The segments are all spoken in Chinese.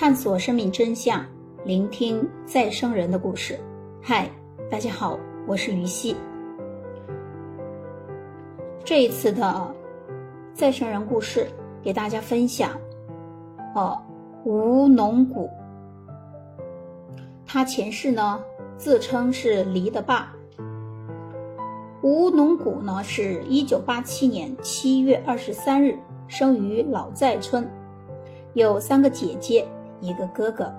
探索生命真相，聆听再生人的故事。嗨，大家好，我是于西。这一次的再生人故事，给大家分享哦，吴农谷。他前世呢，自称是黎的爸。吴农谷呢，是一九八七年七月二十三日生于老寨村，有三个姐姐。一个哥哥。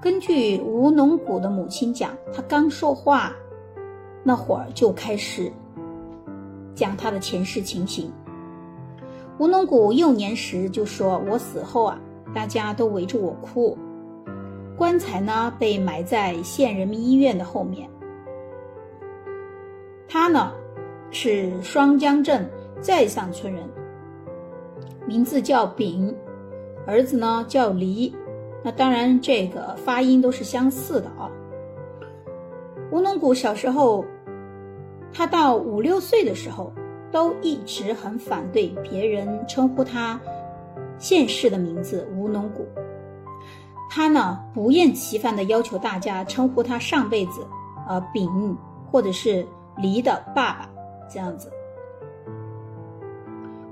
根据吴农谷的母亲讲，他刚说话那会儿就开始讲他的前世情形。吴农谷幼年时就说：“我死后啊，大家都围着我哭，棺材呢被埋在县人民医院的后面。”他呢是双江镇寨上村人，名字叫丙。儿子呢叫黎，那当然这个发音都是相似的啊。吴农古小时候，他到五六岁的时候，都一直很反对别人称呼他现世的名字吴农古。他呢不厌其烦地要求大家称呼他上辈子，呃丙或者是黎的爸爸这样子。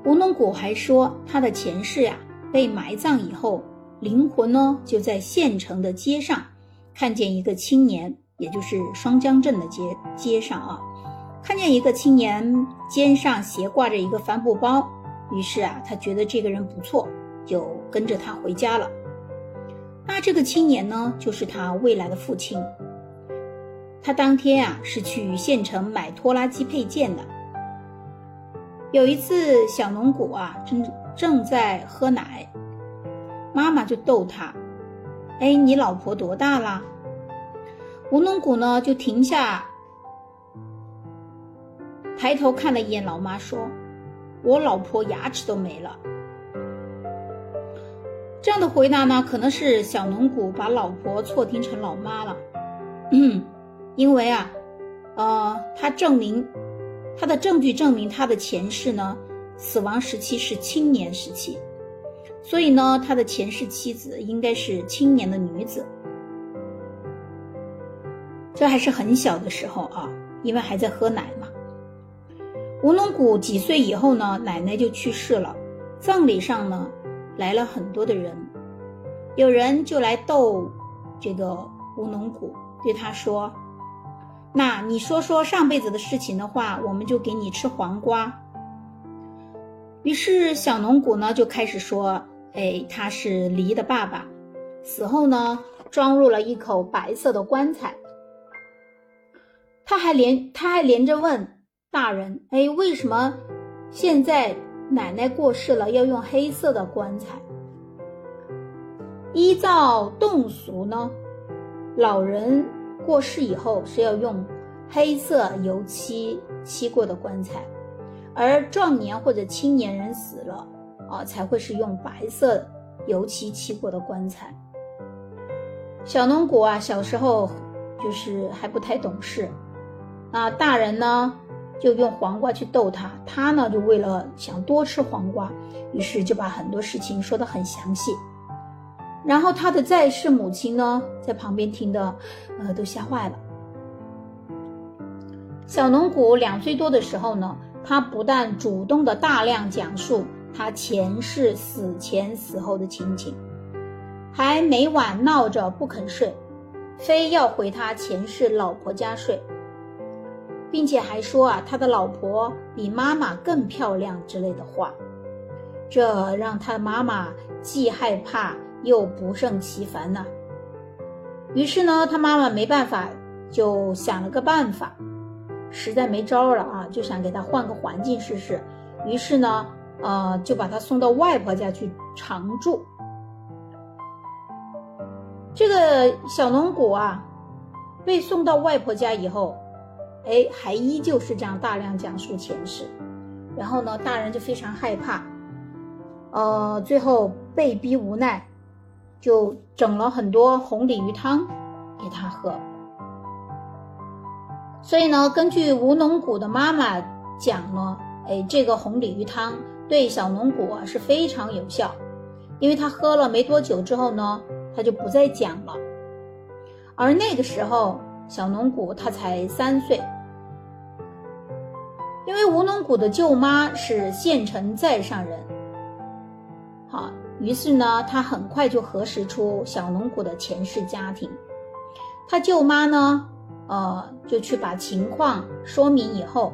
吴农古还说他的前世呀。被埋葬以后，灵魂呢就在县城的街上，看见一个青年，也就是双江镇的街街上啊，看见一个青年肩上斜挂着一个帆布包，于是啊，他觉得这个人不错，就跟着他回家了。那这个青年呢，就是他未来的父亲。他当天啊是去县城买拖拉机配件的。有一次，小农谷啊正。正在喝奶，妈妈就逗他：“哎，你老婆多大了？”吴农古呢就停下，抬头看了一眼老妈，说：“我老婆牙齿都没了。”这样的回答呢，可能是小农古把老婆错听成老妈了，因为啊，呃，他证明他的证据证明他的前世呢。死亡时期是青年时期，所以呢，他的前世妻子应该是青年的女子。这还是很小的时候啊，因为还在喝奶嘛。吴龙谷几岁以后呢，奶奶就去世了。葬礼上呢，来了很多的人，有人就来逗这个吴龙谷，对他说：“那你说说上辈子的事情的话，我们就给你吃黄瓜。”于是小农谷呢就开始说：“哎，他是梨的爸爸，死后呢装入了一口白色的棺材。他还连他还连着问大人：哎，为什么现在奶奶过世了要用黑色的棺材？依照侗俗呢，老人过世以后是要用黑色油漆漆过的棺材。”而壮年或者青年人死了，啊，才会是用白色油漆漆过的棺材。小农谷啊，小时候就是还不太懂事，啊，大人呢就用黄瓜去逗他，他呢就为了想多吃黄瓜，于是就把很多事情说得很详细。然后他的在世母亲呢在旁边听的，呃，都吓坏了。小农谷两岁多的时候呢。他不但主动的大量讲述他前世死前死后的情景，还每晚闹着不肯睡，非要回他前世老婆家睡，并且还说啊他的老婆比妈妈更漂亮之类的话，这让他妈妈既害怕又不胜其烦呐。于是呢，他妈妈没办法，就想了个办法。实在没招了啊，就想给他换个环境试试，于是呢，呃，就把他送到外婆家去常住。这个小龙骨啊，被送到外婆家以后，哎，还依旧是这样大量讲述前世，然后呢，大人就非常害怕，呃，最后被逼无奈，就整了很多红鲤鱼汤给他喝。所以呢，根据吴农谷的妈妈讲呢，哎，这个红鲤鱼汤对小农谷啊是非常有效，因为他喝了没多久之后呢，他就不再讲了。而那个时候，小农谷他才三岁。因为吴农谷的舅妈是县城在上人，好，于是呢，他很快就核实出小农谷的前世家庭。他舅妈呢，呃，就去把情况说明以后，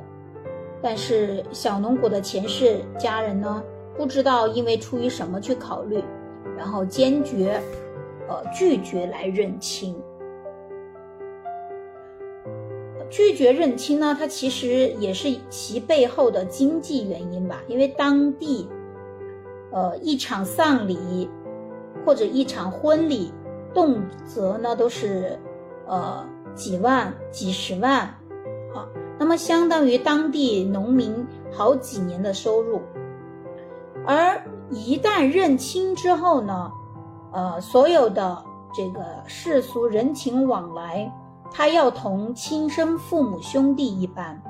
但是小农谷的前世家人呢，不知道因为出于什么去考虑，然后坚决，呃，拒绝来认亲。拒绝认亲呢，它其实也是其背后的经济原因吧。因为当地，呃，一场丧礼或者一场婚礼，动辄呢都是，呃，几万、几十万，啊，那么相当于当地农民好几年的收入。而一旦认亲之后呢，呃，所有的这个世俗人情往来。他要同亲生父母兄弟一般，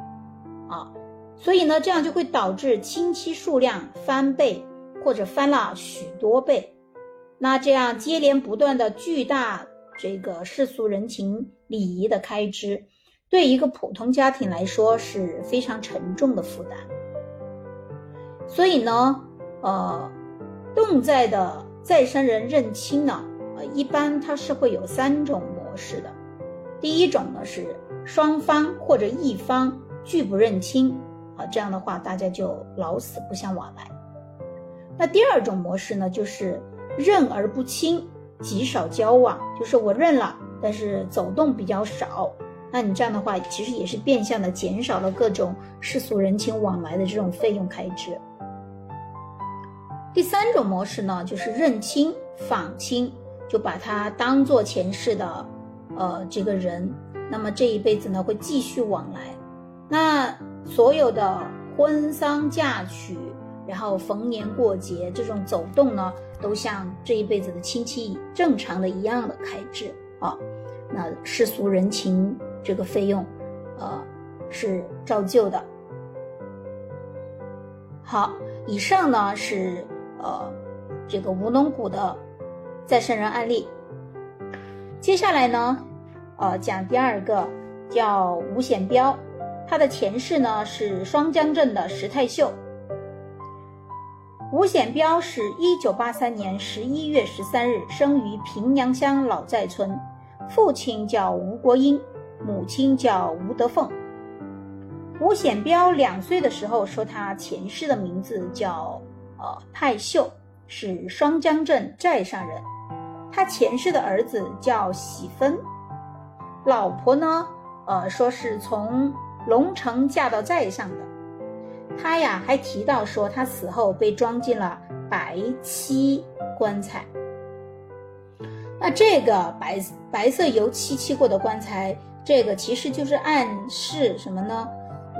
啊，所以呢，这样就会导致亲戚数量翻倍或者翻了许多倍。那这样接连不断的巨大这个世俗人情礼仪的开支，对一个普通家庭来说是非常沉重的负担。所以呢，呃，动在的再生人认亲呢，呃，一般它是会有三种模式的。第一种呢是双方或者一方拒不认亲，啊，这样的话大家就老死不相往来。那第二种模式呢就是认而不亲，极少交往，就是我认了，但是走动比较少。那你这样的话其实也是变相的减少了各种世俗人情往来的这种费用开支。第三种模式呢就是认亲访亲，就把他当做前世的。呃，这个人，那么这一辈子呢会继续往来，那所有的婚丧嫁娶，然后逢年过节这种走动呢，都像这一辈子的亲戚正常的一样的开支啊。那世俗人情这个费用，呃，是照旧的。好，以上呢是呃这个吴侬谷的再生人案例。接下来呢，呃，讲第二个，叫吴显彪，他的前世呢是双江镇的石太秀。吴显彪是一九八三年十一月十三日生于平阳乡老寨村，父亲叫吴国英，母亲叫吴德凤。吴显彪两岁的时候说他前世的名字叫呃太秀，是双江镇寨上人。他前世的儿子叫喜芬，老婆呢，呃，说是从龙城嫁到寨上的。他呀还提到说，他死后被装进了白漆棺材。那这个白白色油漆漆过的棺材，这个其实就是暗示什么呢？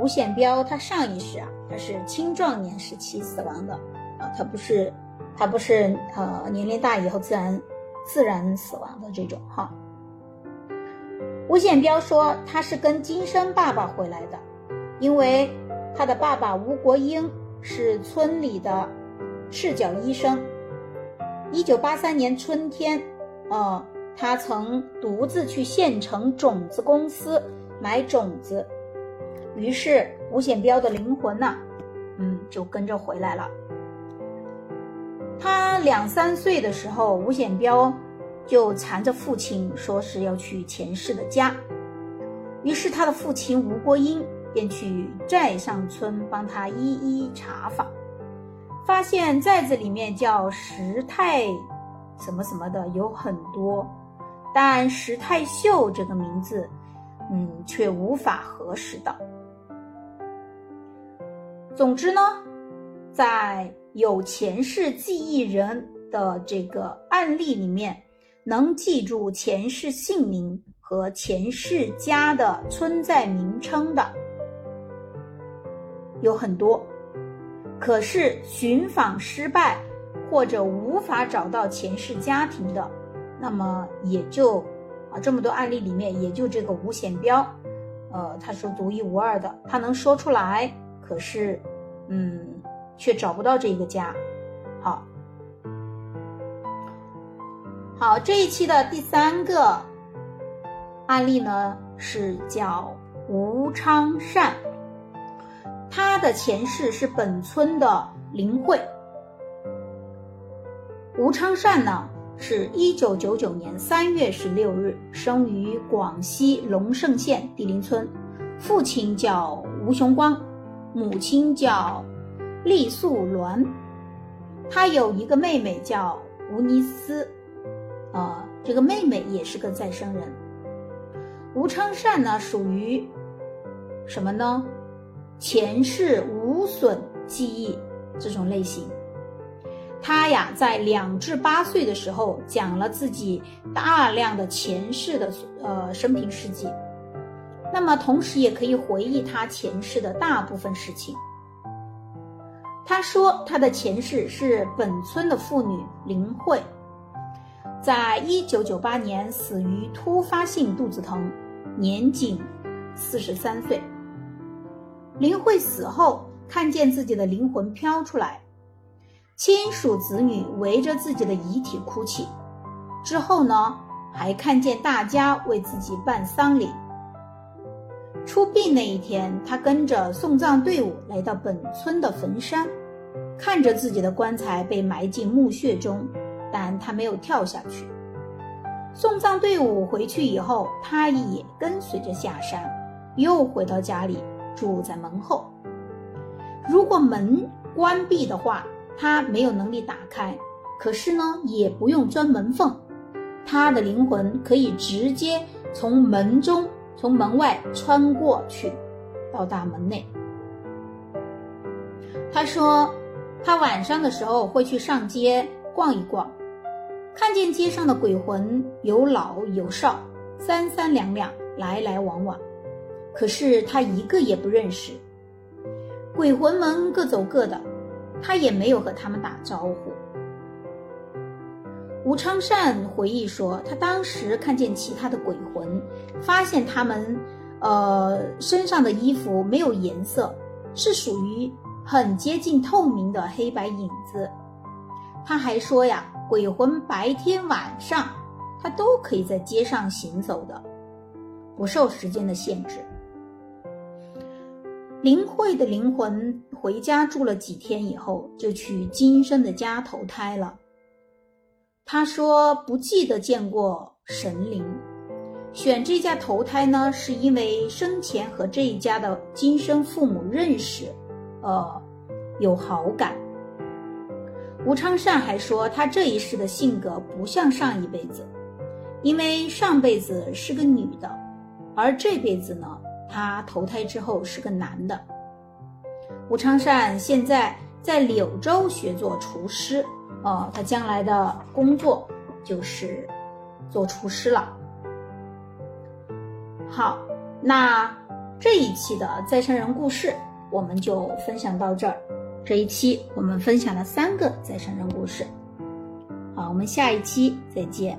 吴显彪他上一世啊，他是青壮年时期死亡的啊，他不是他不是呃年龄大以后自然。自然死亡的这种哈，吴显彪说他是跟金生爸爸回来的，因为他的爸爸吴国英是村里的赤脚医生。一九八三年春天，哦，他曾独自去县城种子公司买种子，于是吴显彪的灵魂呢，嗯，就跟着回来了。他两三岁的时候，吴显彪就缠着父亲，说是要去前世的家。于是他的父亲吴国英便去寨上村帮他一一查访，发现寨子里面叫石太什么什么的有很多，但石太秀这个名字，嗯，却无法核实到。总之呢，在有前世记忆人的这个案例里面，能记住前世姓名和前世家的村寨名称的有很多，可是寻访失败或者无法找到前世家庭的，那么也就啊这么多案例里面，也就这个吴显彪，呃，他是独一无二的，他能说出来，可是，嗯。却找不到这个家，好，好，这一期的第三个案例呢是叫吴昌善，他的前世是本村的林慧。吴昌善呢，是一九九九年三月十六日生于广西龙胜县地林村，父亲叫吴雄光，母亲叫厉素鸾，他有一个妹妹叫吴尼斯。啊，这个妹妹也是个再生人。吴昌善呢，属于什么呢？前世无损记忆这种类型。他呀，在两至八岁的时候，讲了自己大量的前世的呃生平事迹，那么同时也可以回忆他前世的大部分事情。他说，他的前世是本村的妇女林慧。在一九九八年死于突发性肚子疼，年仅四十三岁。林慧死后，看见自己的灵魂飘出来，亲属子女围着自己的遗体哭泣。之后呢，还看见大家为自己办丧礼。出殡那一天，他跟着送葬队伍来到本村的坟山，看着自己的棺材被埋进墓穴中。但他没有跳下去。送葬队伍回去以后，他也跟随着下山，又回到家里住在门后。如果门关闭的话，他没有能力打开；可是呢，也不用钻门缝，他的灵魂可以直接从门中、从门外穿过去，到达门内。他说，他晚上的时候会去上街逛一逛。看见街上的鬼魂有老有少，三三两两来来往往，可是他一个也不认识。鬼魂们各走各的，他也没有和他们打招呼。吴昌善回忆说，他当时看见其他的鬼魂，发现他们，呃，身上的衣服没有颜色，是属于很接近透明的黑白影子。他还说呀。鬼魂白天晚上，他都可以在街上行走的，不受时间的限制。林慧的灵魂回家住了几天以后，就去今生的家投胎了。他说不记得见过神灵，选这家投胎呢，是因为生前和这一家的今生父母认识，呃，有好感。吴昌善还说，他这一世的性格不像上一辈子，因为上辈子是个女的，而这辈子呢，他投胎之后是个男的。吴昌善现在在柳州学做厨师，哦，他将来的工作就是做厨师了。好，那这一期的再生人故事我们就分享到这儿。这一期我们分享了三个再生人故事，好，我们下一期再见。